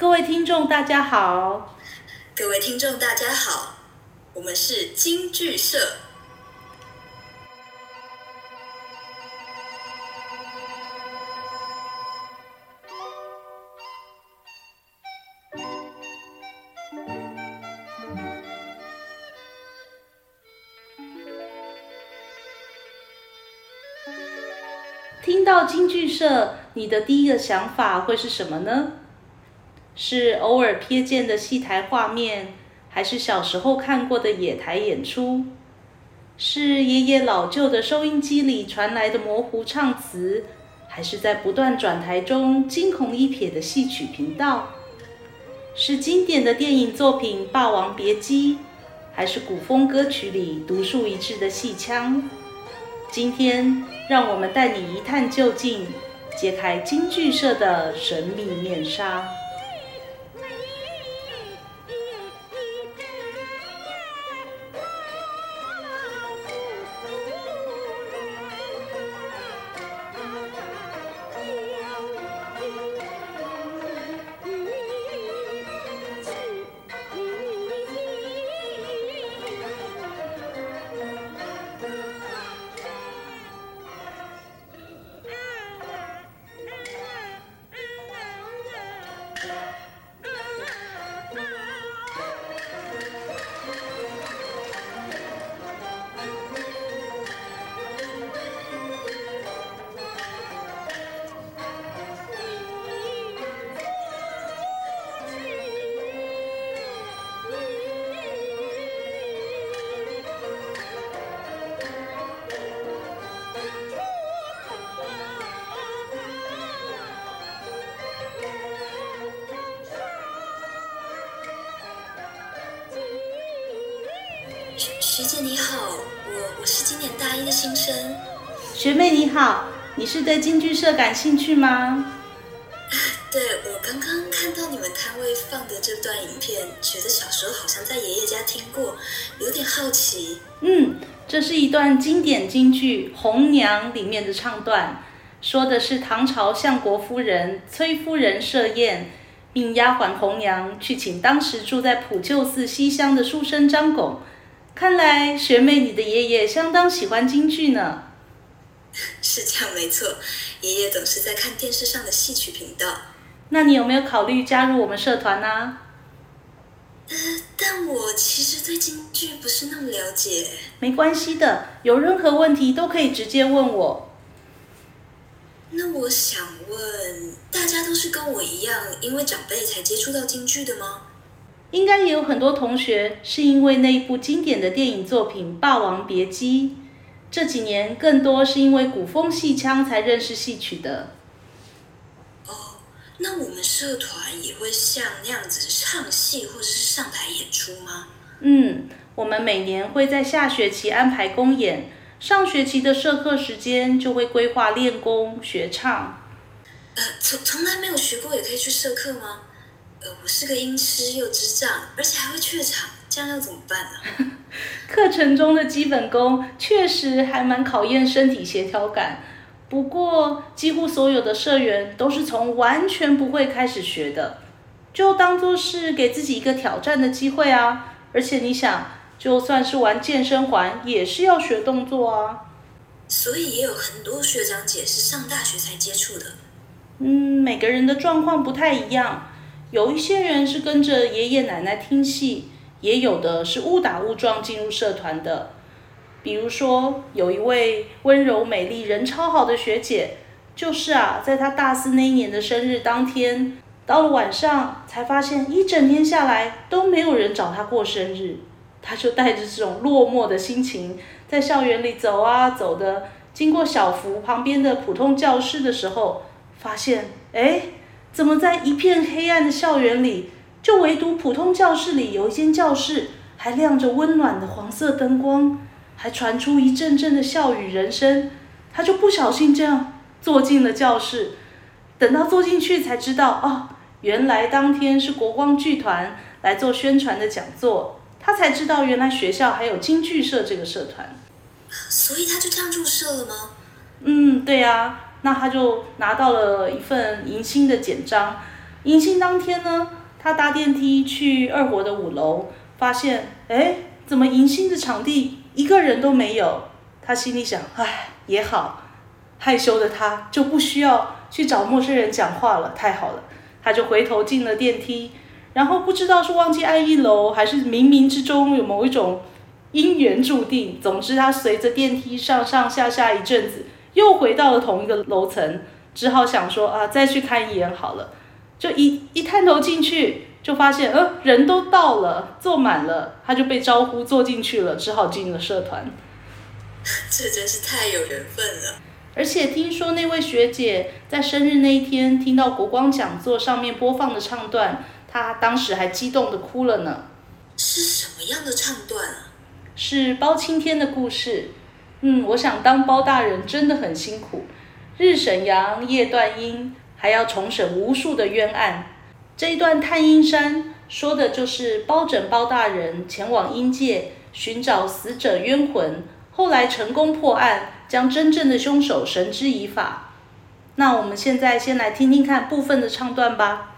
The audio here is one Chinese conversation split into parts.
各位听众，大家好。各位听众，大家好，我们是京剧社。听到京剧社，你的第一个想法会是什么呢？是偶尔瞥见的戏台画面，还是小时候看过的野台演出？是爷爷老旧的收音机里传来的模糊唱词，还是在不断转台中惊鸿一瞥的戏曲频道？是经典的电影作品《霸王别姬》，还是古风歌曲里独树一帜的戏腔？今天，让我们带你一探究竟，揭开京剧社的神秘面纱。学姐你好，我我是今年大一的新生。学妹你好，你是对京剧社感兴趣吗？对，我刚刚看到你们摊位放的这段影片，觉得小时候好像在爷爷家听过，有点好奇。嗯，这是一段经典京剧《红娘》里面的唱段，说的是唐朝相国夫人崔夫人设宴，命丫鬟红娘去请当时住在普救寺西厢的书生张拱。看来学妹，你的爷爷相当喜欢京剧呢。是这样，没错。爷爷总是在看电视上的戏曲频道。那你有没有考虑加入我们社团呢？呃，但我其实对京剧不是那么了解。没关系的，有任何问题都可以直接问我。那我想问，大家都是跟我一样，因为长辈才接触到京剧的吗？应该也有很多同学是因为那一部经典的电影作品《霸王别姬》，这几年更多是因为古风戏腔才认识戏曲的。哦，那我们社团也会像那样子唱戏或者是上台演出吗？嗯，我们每年会在下学期安排公演，上学期的社课时间就会规划练功学唱。呃，从从来没有学过，也可以去社课吗？呃，我是个音痴又智障，而且还会怯场，这样要怎么办呢？课程中的基本功确实还蛮考验身体协调感，不过几乎所有的社员都是从完全不会开始学的，就当做是给自己一个挑战的机会啊！而且你想，就算是玩健身环，也是要学动作啊。所以也有很多学长姐是上大学才接触的。嗯，每个人的状况不太一样。有一些人是跟着爷爷奶奶听戏，也有的是误打误撞进入社团的。比如说，有一位温柔美丽、人超好的学姐，就是啊，在她大四那一年的生日当天，到了晚上才发现一整天下来都没有人找她过生日，她就带着这种落寞的心情，在校园里走啊走的，经过小福旁边的普通教室的时候，发现，哎。怎么在一片黑暗的校园里，就唯独普通教室里有一间教室还亮着温暖的黄色灯光，还传出一阵阵的笑语人声？他就不小心这样坐进了教室。等到坐进去才知道，哦，原来当天是国光剧团来做宣传的讲座。他才知道，原来学校还有京剧社这个社团。所以他就这样入社了吗？嗯，对呀。那他就拿到了一份迎新的简章，迎新当天呢，他搭电梯去二活的五楼，发现，哎，怎么迎新的场地一个人都没有？他心里想，唉，也好，害羞的他就不需要去找陌生人讲话了，太好了。他就回头进了电梯，然后不知道是忘记按一楼，还是冥冥之中有某一种因缘注定。总之，他随着电梯上上下下一阵子，又回到了同一个楼层，只好想说啊，再去看一眼好了。就一一探头进去，就发现呃人都到了，坐满了，他就被招呼坐进去了，只好进了社团。这真是太有缘分了。而且听说那位学姐在生日那一天听到国光讲座上面播放的唱段，她当时还激动的哭了呢。是什么样的唱段啊？是包青天的故事。嗯，我想当包大人真的很辛苦，日审阳，夜断阴，还要重审无数的冤案。这一段探阴山说的就是包拯包大人前往阴界寻找死者冤魂，后来成功破案。将真正的凶手绳之以法。那我们现在先来听听看部分的唱段吧。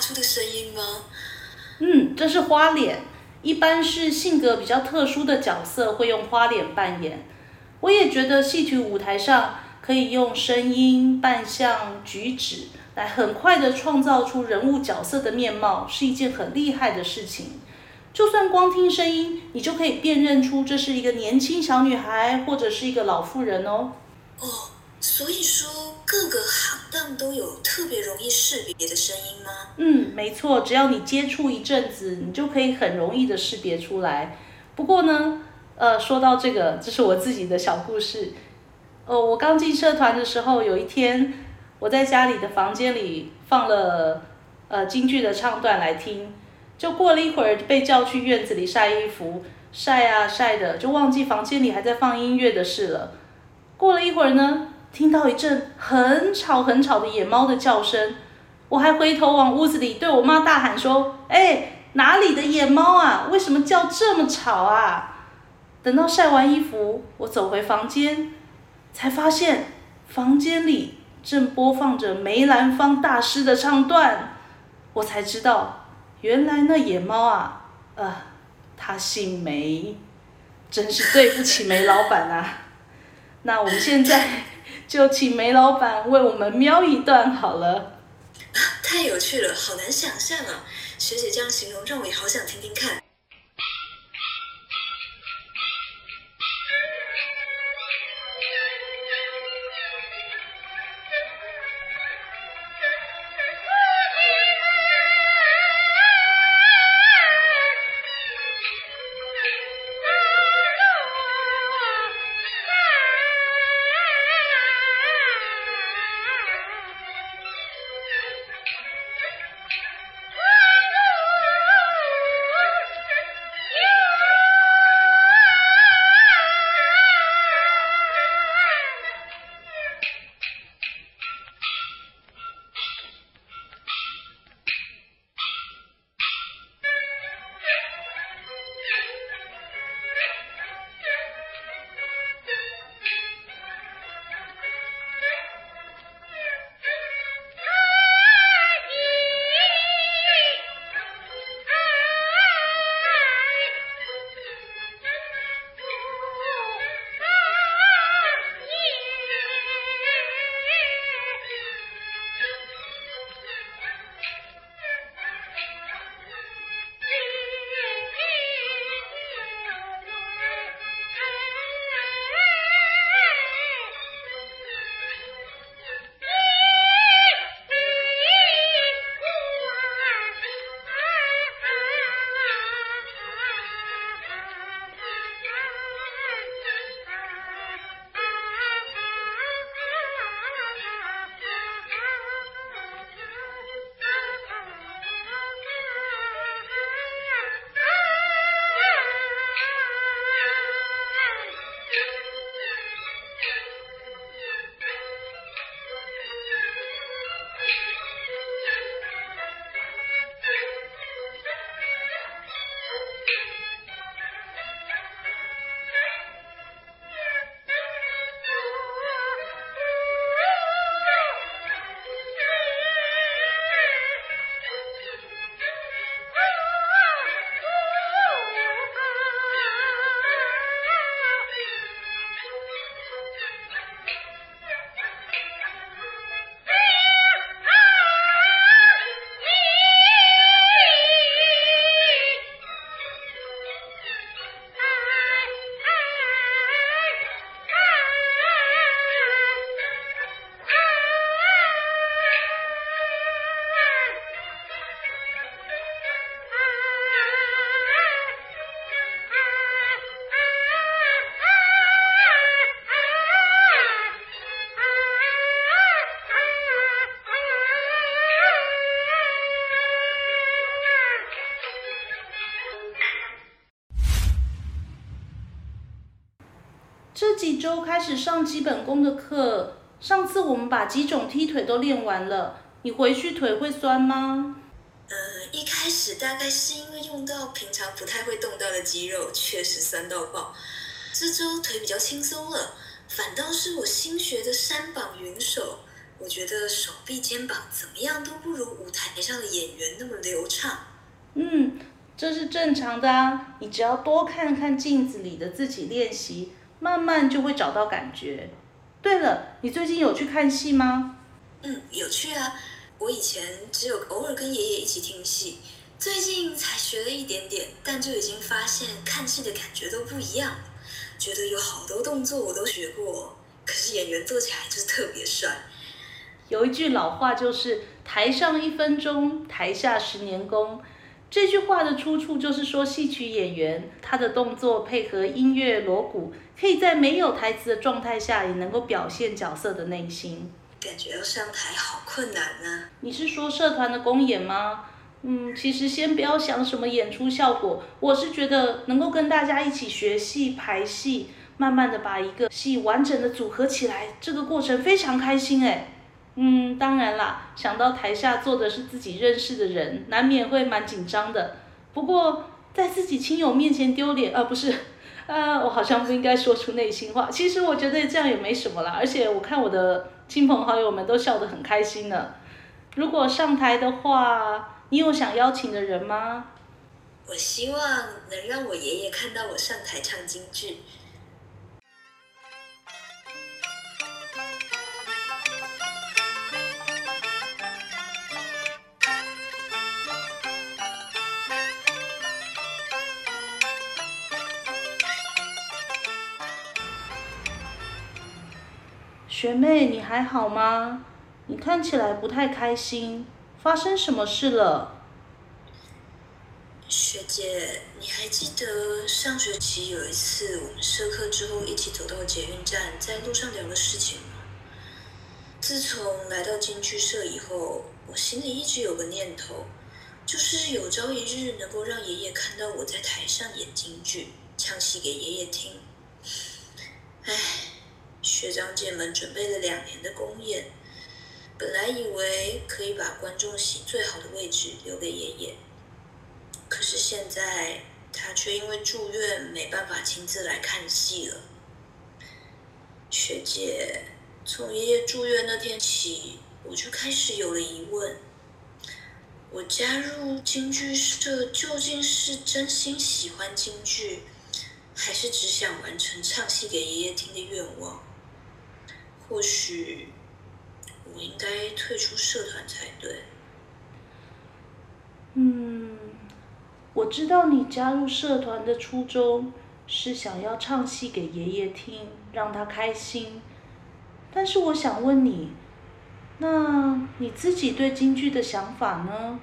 出的声音吗？嗯，这是花脸，一般是性格比较特殊的角色会用花脸扮演。我也觉得戏曲舞台上可以用声音、扮相、举止来很快的创造出人物角色的面貌，是一件很厉害的事情。就算光听声音，你就可以辨认出这是一个年轻小女孩，或者是一个老妇人哦。哦，所以说各个行当都有特别容易识别的声音吗？嗯，没错，只要你接触一阵子，你就可以很容易的识别出来。不过呢，呃，说到这个，这是我自己的小故事。呃，我刚进社团的时候，有一天我在家里的房间里放了呃京剧的唱段来听。就过了一会儿，被叫去院子里晒衣服，晒啊晒的，就忘记房间里还在放音乐的事了。过了一会儿呢，听到一阵很吵很吵的野猫的叫声，我还回头往屋子里对我妈大喊说：“哎，哪里的野猫啊？为什么叫这么吵啊？”等到晒完衣服，我走回房间，才发现房间里正播放着梅兰芳大师的唱段，我才知道。原来那野猫啊，呃，它姓梅，真是对不起梅老板啊。那我们现在就请梅老板为我们瞄一段好了。太有趣了，好难想象啊！学姐这样形容，让我也好想听听看。周开始上基本功的课，上次我们把几种踢腿都练完了，你回去腿会酸吗？呃，一开始大概是因为用到平常不太会动到的肌肉，确实酸到爆。这周腿比较轻松了，反倒是我新学的山膀云手，我觉得手臂、肩膀怎么样都不如舞台上的演员那么流畅。嗯，这是正常的啊。你只要多看看镜子里的自己练习，慢慢就会找到感觉。对了，你最近有去看戏吗？嗯，有去啊。我以前只有偶尔跟爷爷一起听戏，最近才学了一点点，但就已经发现看戏的感觉都不一样。觉得有好多动作我都学过，可是演员做起来就是特别帅。有一句老话就是“台上一分钟，台下十年功”。这句话的出处就是说，戏曲演员他的动作配合音乐锣鼓，可以在没有台词的状态下，也能够表现角色的内心。感觉要上台好困难呢。你是说社团的公演吗？嗯，其实先不要想什么演出效果，我是觉得能够跟大家一起学戏、排戏，慢慢的把一个戏完整的组合起来，这个过程非常开心哎。嗯，当然啦，想到台下坐的是自己认识的人，难免会蛮紧张的。不过在自己亲友面前丢脸，呃，不是，呃，我好像不应该说出内心话。其实我觉得这样也没什么啦，而且我看我的亲朋好友们都笑得很开心呢。如果上台的话，你有想邀请的人吗？我希望能让我爷爷看到我上台唱京剧。学妹，你还好吗？你看起来不太开心，发生什么事了？学姐，你还记得上学期有一次我们社课之后一起走到捷运站，在路上聊的事情吗？自从来到京剧社以后，我心里一直有个念头，就是有朝一日能够让爷爷看到我在台上演京剧，唱戏给爷爷听。唉。学长姐们准备了两年的公演，本来以为可以把观众席最好的位置留给爷爷，可是现在他却因为住院没办法亲自来看戏了。学姐，从爷爷住院那天起，我就开始有了疑问：我加入京剧社究竟是真心喜欢京剧，还是只想完成唱戏给爷爷听的愿望？或许我应该退出社团才对。嗯，我知道你加入社团的初衷是想要唱戏给爷爷听，让他开心。但是我想问你，那你自己对京剧的想法呢？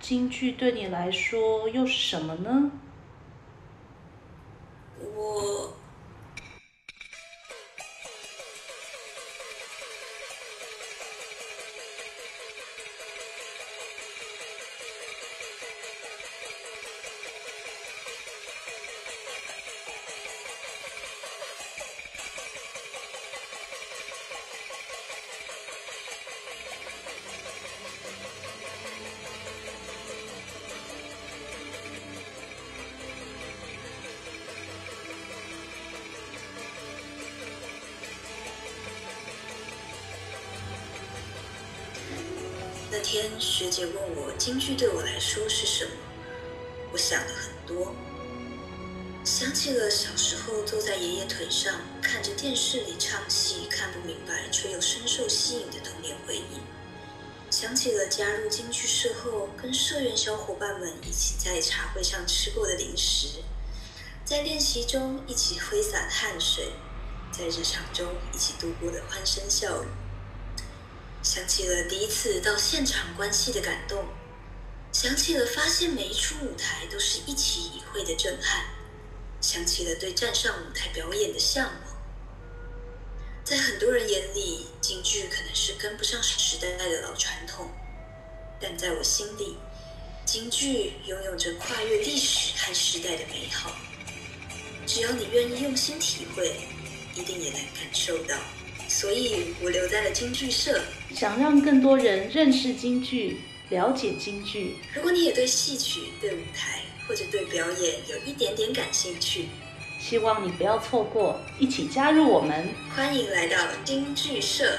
京剧对你来说又是什么呢？我。天学姐问我京剧对我来说是什么，我想了很多，想起了小时候坐在爷爷腿上看着电视里唱戏看不明白却又深受吸引的童年回忆，想起了加入京剧社后跟社员小伙伴们一起在茶会上吃过的零食，在练习中一起挥洒汗水，在日常中一起度过的欢声笑语。想起了第一次到现场观戏的感动，想起了发现每一出舞台都是一起一会的震撼，想起了对站上舞台表演的向往。在很多人眼里，京剧可能是跟不上时代的老传统，但在我心里，京剧拥有着跨越历史和时代的美好。只要你愿意用心体会，一定也能感受到。所以我留在了京剧社，想让更多人认识京剧，了解京剧。如果你也对戏曲、对舞台或者对表演有一点点感兴趣，希望你不要错过，一起加入我们。欢迎来到京剧社。